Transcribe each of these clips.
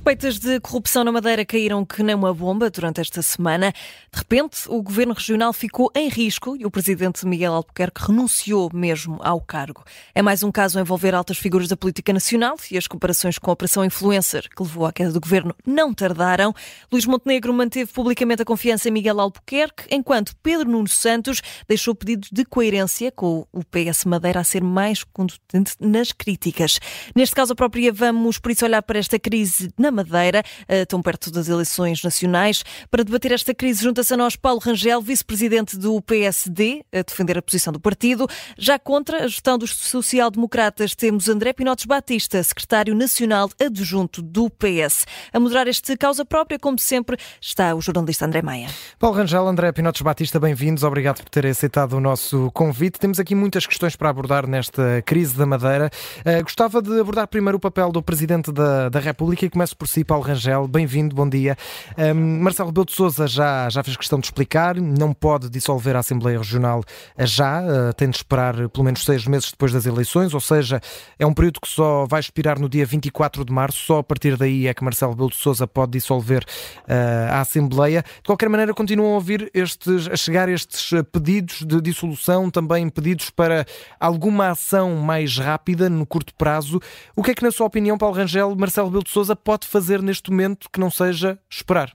suspeitas de corrupção na Madeira caíram que nem uma bomba durante esta semana. De repente, o governo regional ficou em risco e o presidente Miguel Albuquerque renunciou mesmo ao cargo. É mais um caso a envolver altas figuras da política nacional e as comparações com a Operação Influencer, que levou à queda do governo, não tardaram. Luís Montenegro manteve publicamente a confiança em Miguel Albuquerque, enquanto Pedro Nuno Santos deixou pedidos de coerência com o PS Madeira a ser mais contundente nas críticas. Neste caso, a própria vamos, por isso, olhar para esta crise na Madeira, eh, tão perto das eleições nacionais. Para debater esta crise, junta-se a nós Paulo Rangel, vice-presidente do PSD, a defender a posição do partido. Já contra a gestão dos social-democratas, temos André Pinotes Batista, secretário nacional adjunto do PS. A moderar este causa própria, como sempre, está o jornalista André Maia. Paulo Rangel, André Pinotes Batista, bem-vindos. Obrigado por terem aceitado o nosso convite. Temos aqui muitas questões para abordar nesta crise da Madeira. Uh, gostava de abordar primeiro o papel do Presidente da, da República e começo por si, Paulo Rangel. Bem-vindo, bom dia. Um, Marcelo Rebelo de Sousa já, já fez questão de explicar, não pode dissolver a Assembleia Regional já, uh, tem de esperar pelo menos seis meses depois das eleições, ou seja, é um período que só vai expirar no dia 24 de março, só a partir daí é que Marcelo Rebelo de Sousa pode dissolver uh, a Assembleia. De qualquer maneira, continuam a ouvir estes, a chegar estes pedidos de dissolução, também pedidos para alguma ação mais rápida, no curto prazo. O que é que, na sua opinião, Paulo Rangel, Marcelo Rebelo de Sousa pode fazer neste momento que não seja esperar?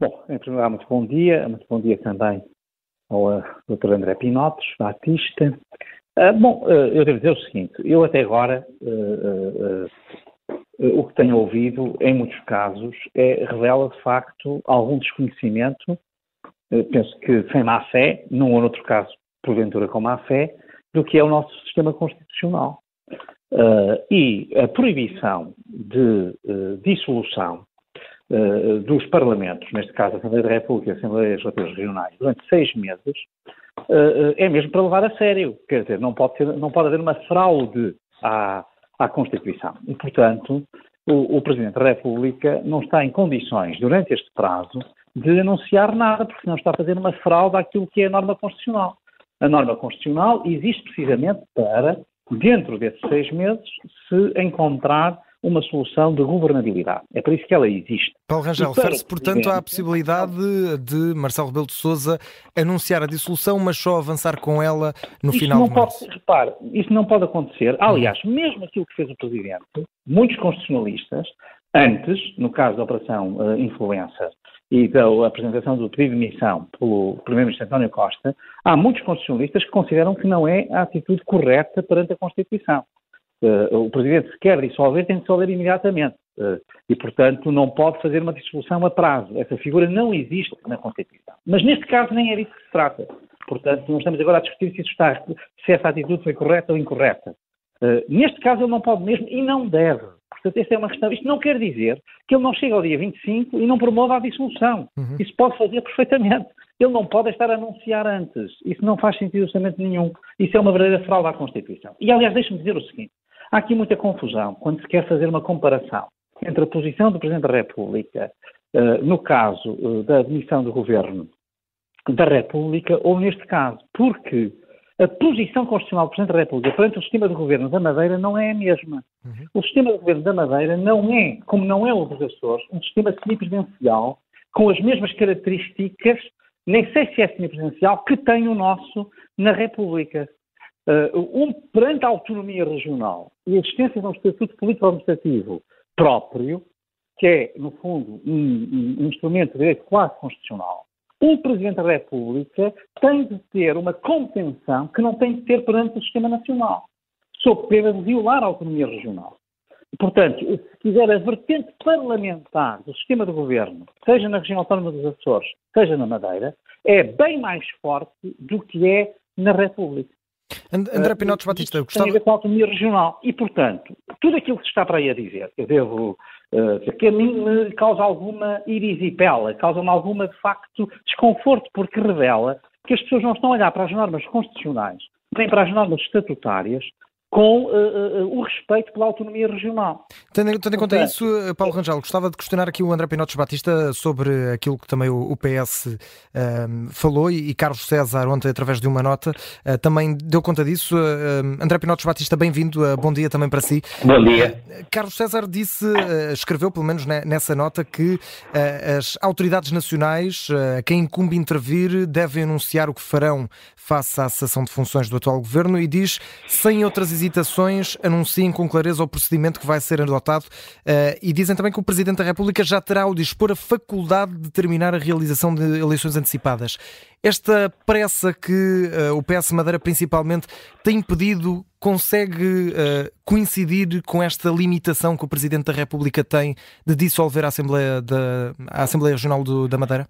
Bom, em primeiro lugar, muito bom dia. Muito bom dia também ao uh, Dr. André Pinotes, Batista. Uh, bom, uh, eu devo dizer o seguinte: eu até agora o que tenho ouvido, em muitos casos, é, revela de facto algum desconhecimento, penso que sem má fé, num ou noutro caso, porventura com má fé, do que é o nosso sistema constitucional. Uh, e a proibição de uh, dissolução uh, dos parlamentos, neste caso a Assembleia da República e a Assembleia Legislativas Regionais, durante seis meses, é mesmo para levar a sério. Quer dizer, não pode, não pode haver uma fraude à, à Constituição. E, portanto, o, o, Presidente da República não está em condições, durante este prazo, de anunciar nada, porque não está a fazer uma fraude àquilo que é a norma constitucional. A norma constitucional existe precisamente para dentro desses seis meses, se encontrar uma solução de governabilidade. É por isso que ela existe. Paulo Rangel, refere-se, portanto, à possibilidade de Marcelo Rebelo de Sousa anunciar a dissolução, mas só avançar com ela no isso final não de março. Pode, repare, isso não pode acontecer. Aliás, mesmo aquilo que fez o Presidente, muitos constitucionalistas, antes, no caso da Operação uh, Influencer, e da apresentação do pedido de demissão pelo Primeiro-Ministro António Costa, há muitos constitucionalistas que consideram que não é a atitude correta perante a Constituição. Uh, o Presidente, se quer dissolver, tem de dissolver imediatamente. Uh, e, portanto, não pode fazer uma dissolução a prazo. Essa figura não existe na Constituição. Mas, neste caso, nem é disso que se trata. Portanto, não estamos agora a discutir se, está, se essa atitude foi correta ou incorreta. Uh, neste caso, ele não pode mesmo e não deve. Portanto, esta é uma questão. Isto não quer dizer que ele não chegue ao dia 25 e não promova a dissolução. Uhum. Isso pode fazer perfeitamente. Ele não pode estar a anunciar antes. Isso não faz sentido absolutamente nenhum. Isso é uma verdadeira fraude à Constituição. E, aliás, deixe-me dizer o seguinte: há aqui muita confusão quando se quer fazer uma comparação entre a posição do Presidente da República, uh, no caso uh, da admissão do Governo da República, ou neste caso, porque a posição constitucional do Presidente da República perante o sistema de governo da Madeira não é a mesma. Uhum. O sistema de governo da Madeira não é, como não é o dos Açores, um sistema semipresidencial com as mesmas características, nem sei se é semipresidencial, que tem o nosso na República. Uh, um, perante a autonomia regional e a existência de um estatuto político-administrativo próprio, que é, no fundo, um, um instrumento de direito quase constitucional, o Presidente da República tem de ter uma contenção que não tem de ter perante o sistema nacional, sob pena de violar a autonomia regional. Portanto, se quiser a vertente parlamentar do sistema de governo, seja na região autónoma dos Açores, seja na Madeira, é bem mais forte do que é na República. André Pinotes Batista, eu gostava... Tem a ver com a autonomia regional. E, portanto, tudo aquilo que se está para aí a dizer, eu devo uh, que a mim me causa alguma irisipela, causa-me alguma, de facto, desconforto, porque revela que as pessoas não estão a olhar para as normas constitucionais, nem para as normas estatutárias, com uh, uh, o respeito pela autonomia regional. Tendo, tendo em conta isso, Paulo Rangel, gostava de questionar aqui o André Pinotes Batista sobre aquilo que também o, o PS uh, falou e, e, Carlos César ontem, através de uma nota, também deu conta disso. André Pinotes Batista, bem-vindo, bom dia também para si. Bom dia. Carlos César disse, escreveu pelo menos nessa nota, que as autoridades nacionais, quem incumbe intervir, devem anunciar o que farão face à cessação de funções do atual governo e diz, sem outras hesitações, anunciem com clareza o procedimento que vai ser adotado uh, e dizem também que o Presidente da República já terá ao dispor a faculdade de determinar a realização de eleições antecipadas. Esta pressa que uh, o PS Madeira principalmente tem pedido consegue uh, coincidir com esta limitação que o Presidente da República tem de dissolver a Assembleia, da, a Assembleia Regional do, da Madeira?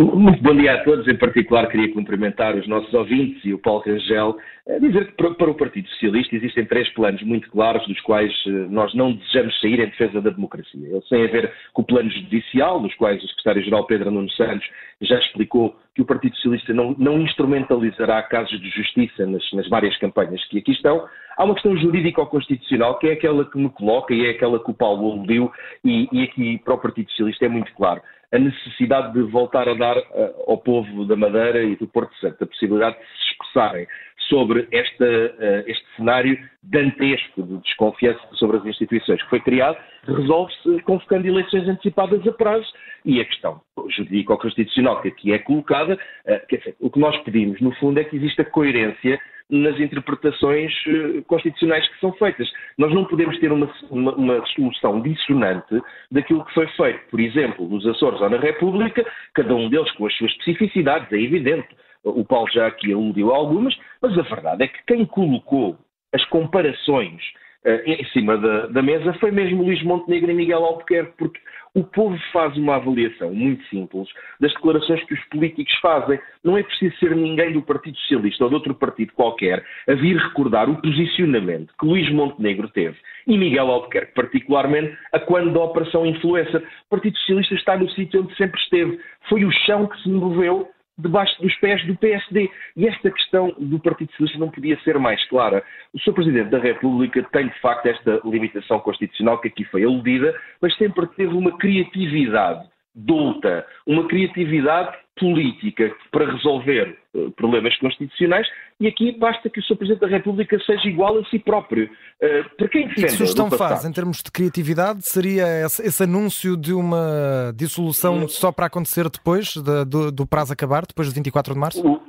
Muito bom dia a todos. Em particular, queria cumprimentar os nossos ouvintes e o Paulo Rangel. Dizer que para o Partido Socialista existem três planos muito claros, dos quais eh, nós não desejamos sair em defesa da democracia. Eles têm a ver com o plano judicial, dos quais o secretário-geral Pedro Nuno Santos já explicou que o Partido Socialista não, não instrumentalizará casos de justiça nas, nas, várias campanhas que aqui estão. Há uma questão jurídico-constitucional, que é aquela que me coloca e é aquela que o Paulo aludiu, e, e aqui para o Partido Socialista é muito claro a necessidade de voltar a dar uh, ao povo da Madeira e do Porto Santo a possibilidade de se expressarem sobre esta, uh, este cenário dantesco de desconfiança sobre as instituições que foi criado, resolve-se convocando eleições antecipadas a prazo e a questão jurídico-constitucional que aqui é colocada, uh, quer dizer, o que nós pedimos, no fundo, é que exista coerência nas interpretações uh, constitucionais que são feitas. Nós não podemos ter uma, uma, uma, solução dissonante daquilo que foi feito, por exemplo, nos Açores ou na República, cada um deles com as suas especificidades, é evidente. O Paulo já aqui aludiu a algumas, mas a verdade é que quem colocou as comparações uh, em cima da, da, mesa foi mesmo Luís Montenegro e Miguel Albuquerque, porque o povo faz uma avaliação muito simples das declarações que os políticos fazem. Não é preciso ser ninguém do Partido Socialista ou de outro partido qualquer a vir recordar o posicionamento que Luís Montenegro teve e Miguel Albuquerque, particularmente, a quando da Operação Influencer. O Partido Socialista está no sítio onde sempre esteve. Foi o chão que se moveu debaixo dos pés do PSD. E esta questão do Partido Socialista não podia ser mais clara. O Sr. Presidente da República tem, de facto, esta limitação constitucional que aqui foi aludida, mas sempre teve uma criatividade douta, uma criatividade política para resolver uh, problemas constitucionais e aqui basta que o Sr. Presidente da República seja igual a si próprio. Uh, para quem defende e que sugestão faz, em termos de criatividade, seria esse, esse anúncio de uma dissolução só para acontecer depois de, do, do, prazo acabar, depois de 24 de março? O,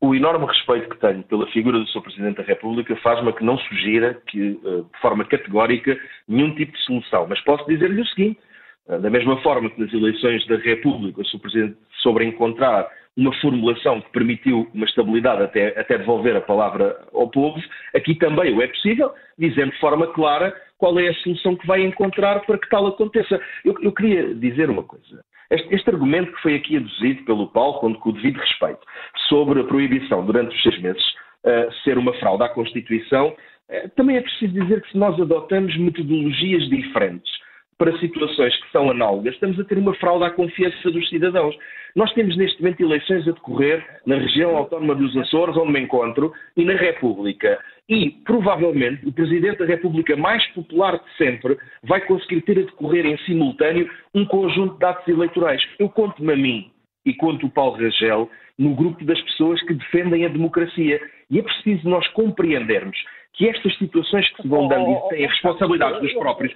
o enorme respeito que tenho pela figura do Sr. Presidente da República faz-me que não sugira que, uh, de forma categórica, nenhum tipo de solução. Mas posso dizer-lhe o seguinte, da mesma forma que nas eleições da República o Sr. Presidente sobre encontrar uma formulação que permitiu uma estabilidade até, até devolver a palavra ao povo, aqui também o é possível, dizendo de forma clara qual é a solução que vai encontrar para que tal aconteça. Eu, eu queria dizer uma coisa. Este, este, argumento que foi aqui aduzido pelo Paulo, com, com o devido respeito, sobre a proibição durante os seis meses uh, ser uma fraude à Constituição, uh, também é preciso dizer que se nós adotamos metodologias diferentes para situações que são análogas, estamos a ter uma fraude à confiança dos cidadãos. Nós temos neste momento eleições a decorrer na região autónoma dos Açores, onde me encontro, e na República. E, provavelmente, o Presidente da República mais popular de sempre vai conseguir ter a decorrer em simultâneo um conjunto de atos eleitorais. Eu conto-me a mim e conto o Paulo Rangel no grupo das pessoas que defendem a democracia. E é preciso nós compreendermos que estas situações que se vão dando oh, têm a responsabilidade dos próprios.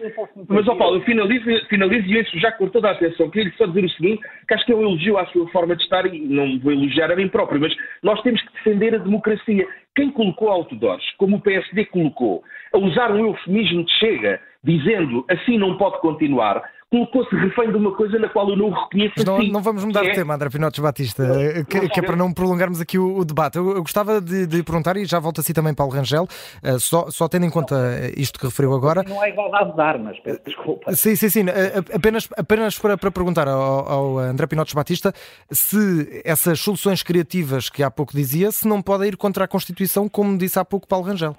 Mas, ó Paulo, eu finalizo, finalizo e isso já com toda a atenção. Queria só dizer o seguinte, que acho que é um elogio à sua forma de estar e não vou elogiar a mim próprio, mas nós temos que defender a democracia. Quem colocou outdoors, como o PSD colocou, a usar um eufemismo de chega, dizendo assim não pode continuar, colocou-se refém de uma coisa na qual eu não o reconheço não, assim. Não vamos mudar de é... tema, André Pinotes Batista, que, que, é para não prolongarmos aqui o, o debate. Eu, eu, gostava de, de, perguntar, e já volto a si também, Paulo Rangel, uh, só, só, tendo em conta isto que referiu agora. Não é igualdade de armas, peço desculpa. Sim, sim, sim. Uh, apenas, apenas para, para perguntar ao, ao, André Pinotes Batista se essas soluções criativas que há pouco dizia, se não podem ir contra a Constituição, como disse há pouco Paulo Rangel.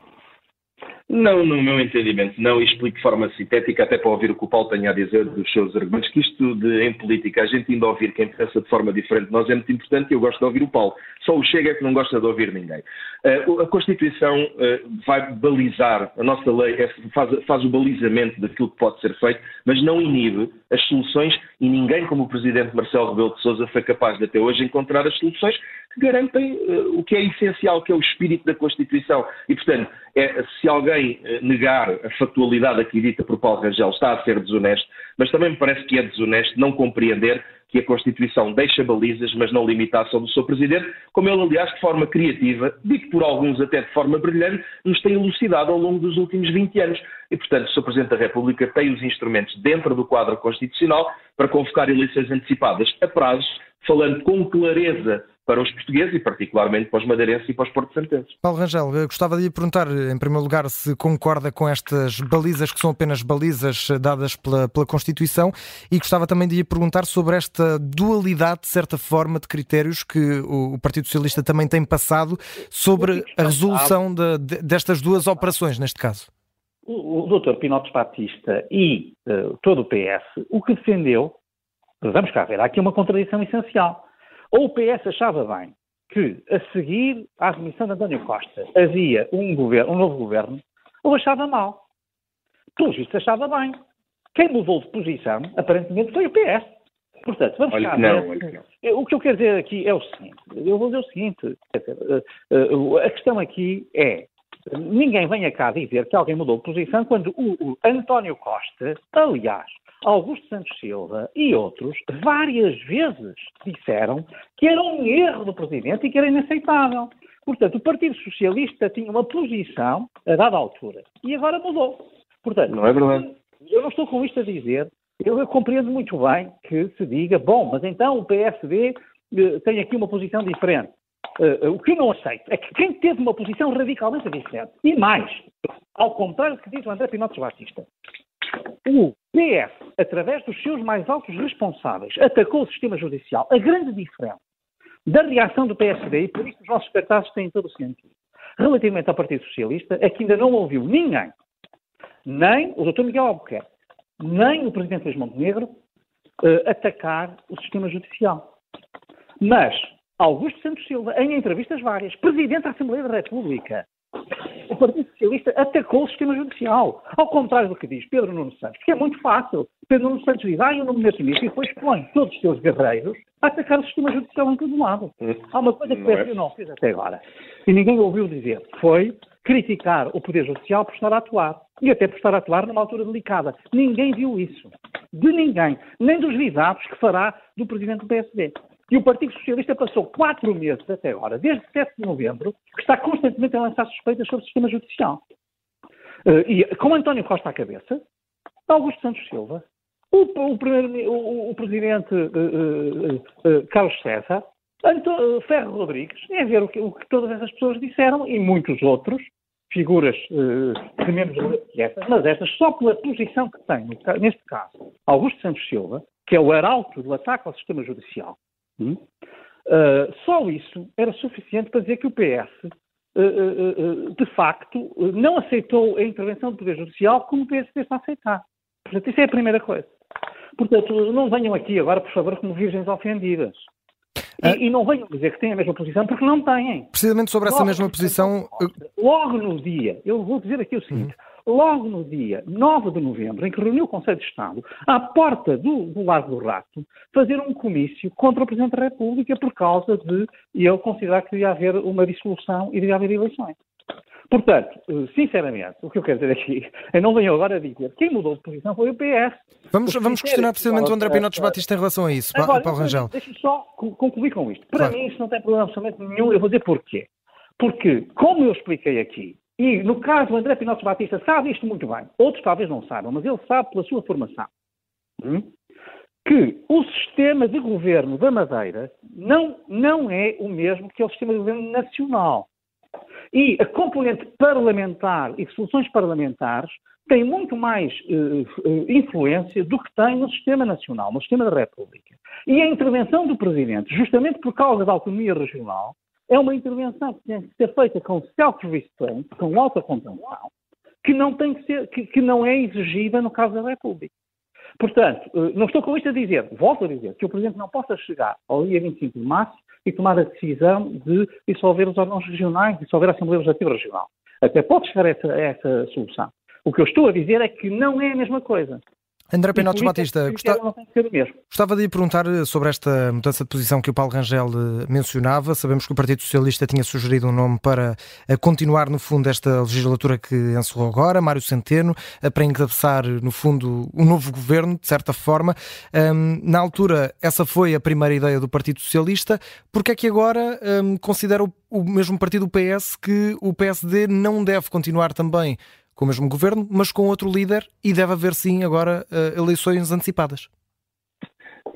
Não, no meu entendimento, não, explico de forma sintética, até para ouvir o que o Paulo tenha a dizer dos seus argumentos, que isto de, em política, a gente indo a ouvir quem pensa de forma diferente de nós é muito importante e eu gosto de ouvir o Paulo. Só o Chega é que não gosta de ouvir ninguém. A Constituição vai balizar, a nossa lei é, faz, faz o balizamento daquilo que pode ser feito, mas não inibe as soluções e ninguém, como o Presidente Marcelo Rebelo de Sousa, foi capaz de até hoje encontrar as soluções que garantem uh, o que é essencial, que é o espírito da Constituição. E, portanto, é, se alguém uh, negar a factualidade aqui dita por Paulo Rangel, está a ser desonesto, mas também me parece que é desonesto não compreender que a Constituição deixa balizas, mas não limita a ação do seu Presidente, como ele, aliás, de forma criativa, digo por alguns até de forma brilhante, nos tem elucidado ao longo dos últimos 20 anos. E, portanto, o Sr. Presidente da República tem os instrumentos dentro do quadro constitucional para convocar eleições antecipadas a prazos, falando com clareza para os portugueses e particularmente para os madeirenses e para os porto-santenses. Paulo Rangel, gostava de lhe perguntar, em primeiro lugar, se concorda com estas balizas que são apenas balizas dadas pela, pela Constituição e gostava também de lhe perguntar sobre esta dualidade, de certa forma, de critérios que o, o Partido Socialista também tem passado sobre a resolução de, de, destas duas operações, neste caso. O, o Dr. Pinotes Batista e uh, todo o PS, o que defendeu, vamos cá ver, há aqui uma contradição essencial ou o PS achava bem que, a seguir à remissão de António Costa, havia um, governo, um novo governo, ou achava mal. Pelo visto, achava bem. Quem mudou de posição, aparentemente, foi o PS. Portanto, vamos olha cá. Não, não. O que eu quero dizer aqui é o seguinte: eu vou dizer o seguinte, eh, eh, a questão aqui é. Ninguém venha cá dizer que alguém mudou de posição quando o, o António Costa, aliás, Augusto Santos Silva e outros várias vezes disseram que era um erro do Presidente e que era inaceitável. Portanto, o Partido Socialista tinha uma posição a dada altura e agora mudou. Portanto, não é verdade. Eu não estou com isto a dizer. Eu, eu compreendo muito bem que se diga, bom, mas então o PSD eh, tem aqui uma posição diferente. Uh, o que eu não aceito é que quem teve uma posição radicalmente diferente, e mais, ao contrário do que diz o André Pinotes Batista, o PS, através dos seus mais altos responsáveis, atacou o sistema judicial. A grande diferença da reação do PSD, e por isso os nossos espectáculos têm todo o sentido, relativamente ao Partido Socialista, é que ainda não ouviu ninguém, nem o Dr. Miguel Albuquerque, nem o Presidente Luís Montenegro, uh, atacar o sistema judicial. Mas Augusto Santos Silva, em entrevistas várias, Presidente da Assembleia da República, o Partido Socialista atacou o sistema judicial. Ao contrário do que diz Pedro Nuno Santos, que é muito fácil. Pedro Nuno Santos diz, ah, eu não me meto nisso, e depois põe todos os seus guerreiros a atacar o sistema judicial em todo lado. Há uma coisa que o PSD não fez até agora, e ninguém ouviu dizer, foi criticar o Poder Judicial por estar a atuar. E até por estar a atuar numa altura delicada. Ninguém viu isso. De ninguém. Nem dos visados que fará do Presidente do PSD. E o Partido Socialista passou quatro meses até agora, desde 7 de novembro, que está constantemente a lançar suspeitas sobre o sistema judicial. Uh, e com António Costa à cabeça, Augusto Santos Silva, o, o, primeiro, o, o presidente uh, uh, Carlos César, Anto, Ferro Rodrigues, é ver o que, o que, todas essas pessoas disseram e muitos outros, figuras de menos que essas, mas estas só pela posição que tem, neste caso, Augusto Santos Silva, que é o arauto do ataque ao sistema judicial, Hum? Uh, só isso era suficiente para dizer que o PS, uh, uh, de facto, não aceitou a intervenção do Poder Judicial como o PSD está a aceitar. Portanto, isso é a primeira coisa. Portanto, não venham aqui agora, por favor, como virgens ofendidas. E, ah. e, não venham dizer que têm a mesma posição, porque não têm. Precisamente sobre essa logo, mesma posição. Logo no dia, eu vou dizer aqui o seguinte: uhum logo no dia 9 de novembro, em que reuniu o Conselho de Estado, à porta do, do Largo do Rato, fazer um comício contra o Presidente da República por causa de ele considerar que devia haver uma dissolução e devia haver eleições. Portanto, eh, sinceramente, o que eu quero dizer aqui, eu não venho agora a dizer quem mudou de posição foi o PS. Vamos, vamos questionar precisamente o André Pinotes Batista em relação a isso, agora, Paulo Rangel. Deixa-me só concluir com isto. Para claro. mim isso não tem problema absolutamente nenhum, eu vou dizer porquê. Porque, como eu expliquei aqui, e, no caso André Pinotes Batista, sabe isto muito bem. Outros talvez não saibam, mas ele sabe pela sua formação. Hum? Que o sistema de governo da Madeira não, não é o mesmo que o sistema de governo nacional. E a componente parlamentar e soluções parlamentares tem muito mais uh, influência do que tem no sistema nacional, no sistema da República. E a intervenção do Presidente, justamente por causa da autonomia regional, é uma intervenção que tem que ser feita com self-restraint, com alta contenção, que não, tem que, ser, que, que não é exigida no caso da República. Portanto, eh, não estou com isto a dizer, volto a dizer, que o Presidente não possa chegar ao dia 25 de março e tomar a decisão de dissolver os órgãos regionais, dissolver a Assembleia Legislativa Regional. Até pode chegar a essa, a essa solução. O que eu estou a dizer é que não é a mesma coisa. André Penotes Batista, gostava de lhe perguntar eh, sobre esta mudança de posição que o Paulo Rangel eh, mencionava. Sabemos que o Partido Socialista tinha sugerido um nome para eh, continuar, no fundo, esta legislatura que encerrou agora, Mário Centeno, para encabeçar, no fundo, um novo governo, de certa forma. Na altura, essa foi a primeira ideia do Partido Socialista. Por que é que agora considera o mesmo partido, o PS, que o PSD não deve continuar também com o mesmo governo, mas com outro líder e deve haver sim agora uh, eleições antecipadas.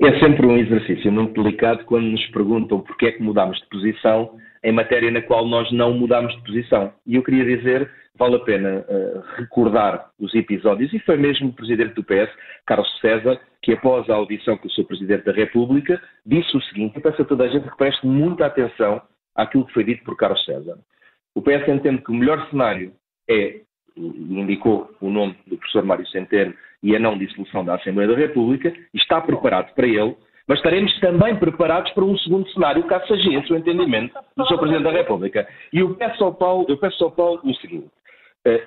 É sempre um exercício muito delicado quando nos perguntam porque é que mudámos de posição em matéria na qual nós não mudámos de posição. E eu queria dizer, vale a pena uh, recordar os episódios, e foi mesmo o Presidente do PS, Carlos César, que após a audição com o seu Presidente da República, disse o seguinte, e peço a toda a gente que preste muita atenção àquilo que foi dito por Carlos César. O PS entende que o melhor cenário é indicou o nome do professor Mário Centeno e a não dissolução da Assembleia da República, está preparado para ele, mas estaremos também preparados para um segundo cenário, caso seja esse o entendimento do Sr. Presidente da República. E eu peço ao Paulo, eu peço ao Paulo o seguinte,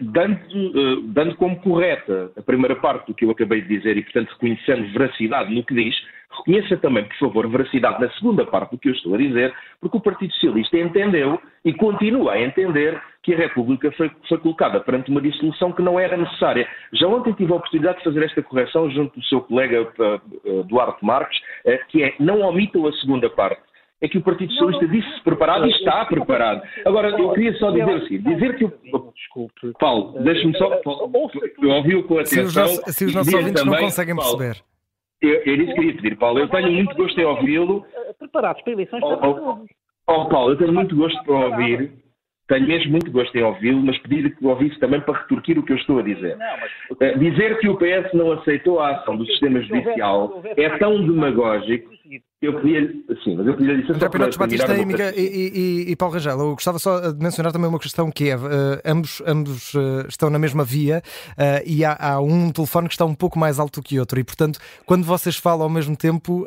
dando, eh, dando como correta a primeira parte do que eu acabei de dizer e, portanto, reconhecendo veracidade no que diz, reconheça também, por favor, veracidade na segunda parte do que eu estou a dizer, porque o Partido Socialista entendeu e continua a entender que a República foi, foi, colocada perante uma dissolução que não era necessária. Já ontem tive a oportunidade de fazer esta correção junto do seu colega uh, Duarte Marques, que é não omitam a segunda parte. É que o Partido Socialista disse-se preparado e está preparado. Agora, eu queria só dizer assim, dizer que o... Desculpe. Paulo, deixe-me só... Eu ouvi-o com atenção. Se os nossos, se os nossos ouvintes também, não conseguem perceber. Eu, eu disse que queria pedir, Paulo. Eu tenho muito gosto em ouvi-lo. Preparados para eleições para todos. Oh, Paulo, eu tenho muito gosto para ouvir. Tenho mesmo muito gosto em ouvi-lo, mas pedir que o ouvisse também para retorquir o que eu estou a dizer. Eh, dizer que o PS não aceitou a ação do sistema judicial é tão demagógico eu queria, sim, mas eu queria dizer André Pinotes Batista e, e, e, e, Paulo Rangel, eu gostava só de mencionar também uma questão que é, uh, ambos, ambos uh, estão na mesma via uh, e há, há, um telefone que está um pouco mais alto que outro e, portanto, quando vocês falam ao mesmo tempo,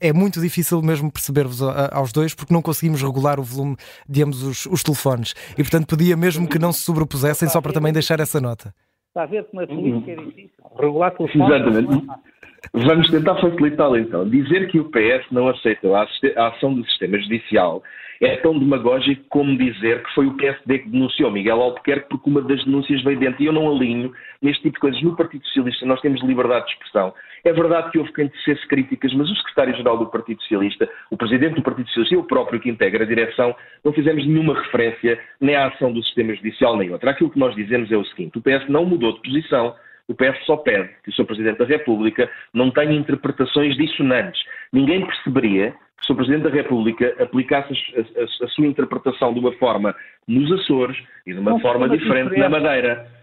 é muito difícil mesmo perceber-vos aos dois porque não conseguimos regular o volume de ambos os, os, telefones e, portanto, pedia mesmo que não se sobrepusessem só para também deixar essa nota. Está a ver como é política é difícil. Regular telefones. Exatamente. Vamos tentar facilitá-lo então. Dizer que o PS não aceitou a, ação do sistema judicial é tão demagógico como dizer que foi o PSD que denunciou Miguel Albuquerque porque uma das denúncias veio dentro. E eu não alinho neste tipo de coisas. No Partido Socialista nós temos liberdade de expressão. É verdade que houve quem dissesse críticas, mas o secretário-geral do Partido Socialista, o presidente do Partido Socialista e o próprio que integra a direção não fizemos nenhuma referência nem à ação do sistema judicial nem outra. Aquilo que nós dizemos é o seguinte: o PS não mudou de posição o PS só pede que o Sr. Presidente da República não tenha interpretações dissonantes. Ninguém perceberia que o Sr. Presidente da República aplicasse a, a, a, sua interpretação de uma forma nos Açores e de uma forma diferente na Madeira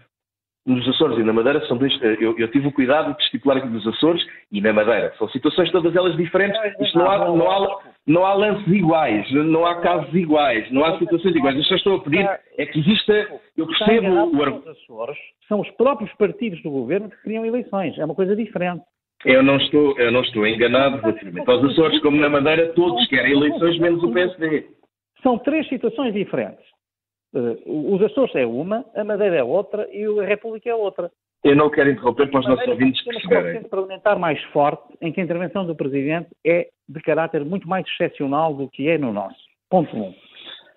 nos Açores e na Madeira são dois. Eh, eu, eu, tive o cuidado de estipular aqui nos Açores e na Madeira. São situações todas elas diferentes. Isto não há, não há, não há lances iguais, não há casos iguais, não há situações iguais. Eu só estou a pedir é que exista. Eu percebo o argumento. Açores são os próprios partidos do governo que criam eleições. É uma coisa diferente. Eu não estou, eu não estou enganado relativamente aos Açores, como na Madeira, todos querem eleições, menos o PSD. São três situações diferentes. Uh, os Açores é uma, a Madeira é outra e a República é outra. Eu não quero interromper para os nossos ouvintes perceberem. Temos um parlamentar mais forte em que a intervenção do Presidente é de caráter muito mais excepcional do que é no nosso. Ponto 1. Um.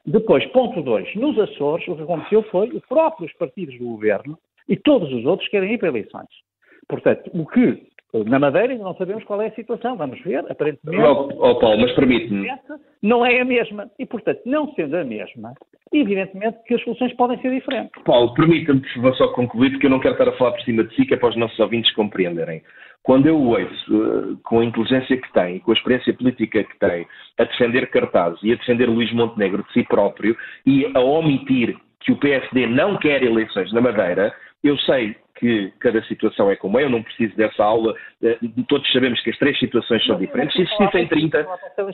Depois, ponto 2. Nos Açores, o que aconteceu foi os próprios partidos do governo e todos os outros querem ir para eleições. Portanto, o que na Madeira ainda não sabemos qual é a situação, vamos ver, aparentemente. Oh, oh Paulo, mas permite-me. Não é a mesma. E, portanto, não sendo a mesma, evidentemente que as soluções podem ser diferentes. Paulo, permita-me, só concluir, porque eu não quero estar a falar por cima de si, que é para os nossos ouvintes compreenderem. Quando eu ouço, uh, com a inteligência que tem e com a experiência política que tem, a defender cartazes e a defender Luís Montenegro de si próprio e a omitir que o PSD não quer eleições na Madeira, eu sei que cada situação é como é, eu não preciso dessa aula, eh, todos sabemos que as três situações são diferentes. Se existissem 30,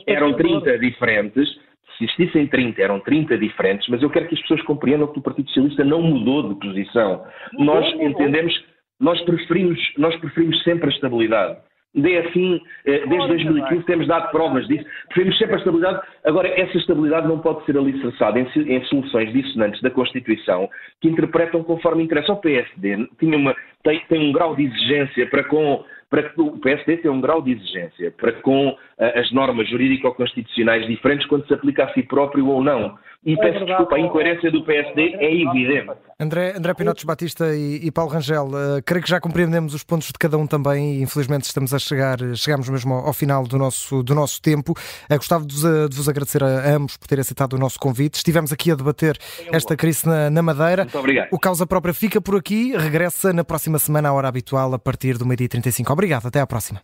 eram 30 diferentes, se existissem 30, eram 30 diferentes, mas eu quero que as pessoas compreendam que o Partido Socialista não mudou de posição. Nós entendemos, nós preferimos, nós preferimos sempre a estabilidade. Dê assim, eh, desde 2015 temos dado provas disso. Preferimos sempre a estabilidade. Agora, essa estabilidade não pode ser alicerçada em, em soluções dissonantes da Constituição que interpretam conforme interessa. O PSD tinha uma, tem, tem um grau de exigência para com para que o PSD tenha um grau de exigência para com uh, as normas jurídico-constitucionais diferentes quando se aplica a si próprio ou não. E é peço desculpa, a incoerência do PSD é evidente. André, André Pinotes Batista e, e Paulo Rangel, uh, creio que já compreendemos os pontos de cada um também e infelizmente estamos a chegar, chegamos mesmo ao, ao final do nosso, do nosso tempo. Uh, gostava de vos, uh, de vos agradecer a, a, ambos por terem aceitado o nosso convite. Estivemos aqui a debater esta crise na, na Madeira. Muito obrigado. O Causa Própria fica por aqui, regressa na próxima semana à hora habitual a partir do meio-dia 35. Obrigado, até à próxima.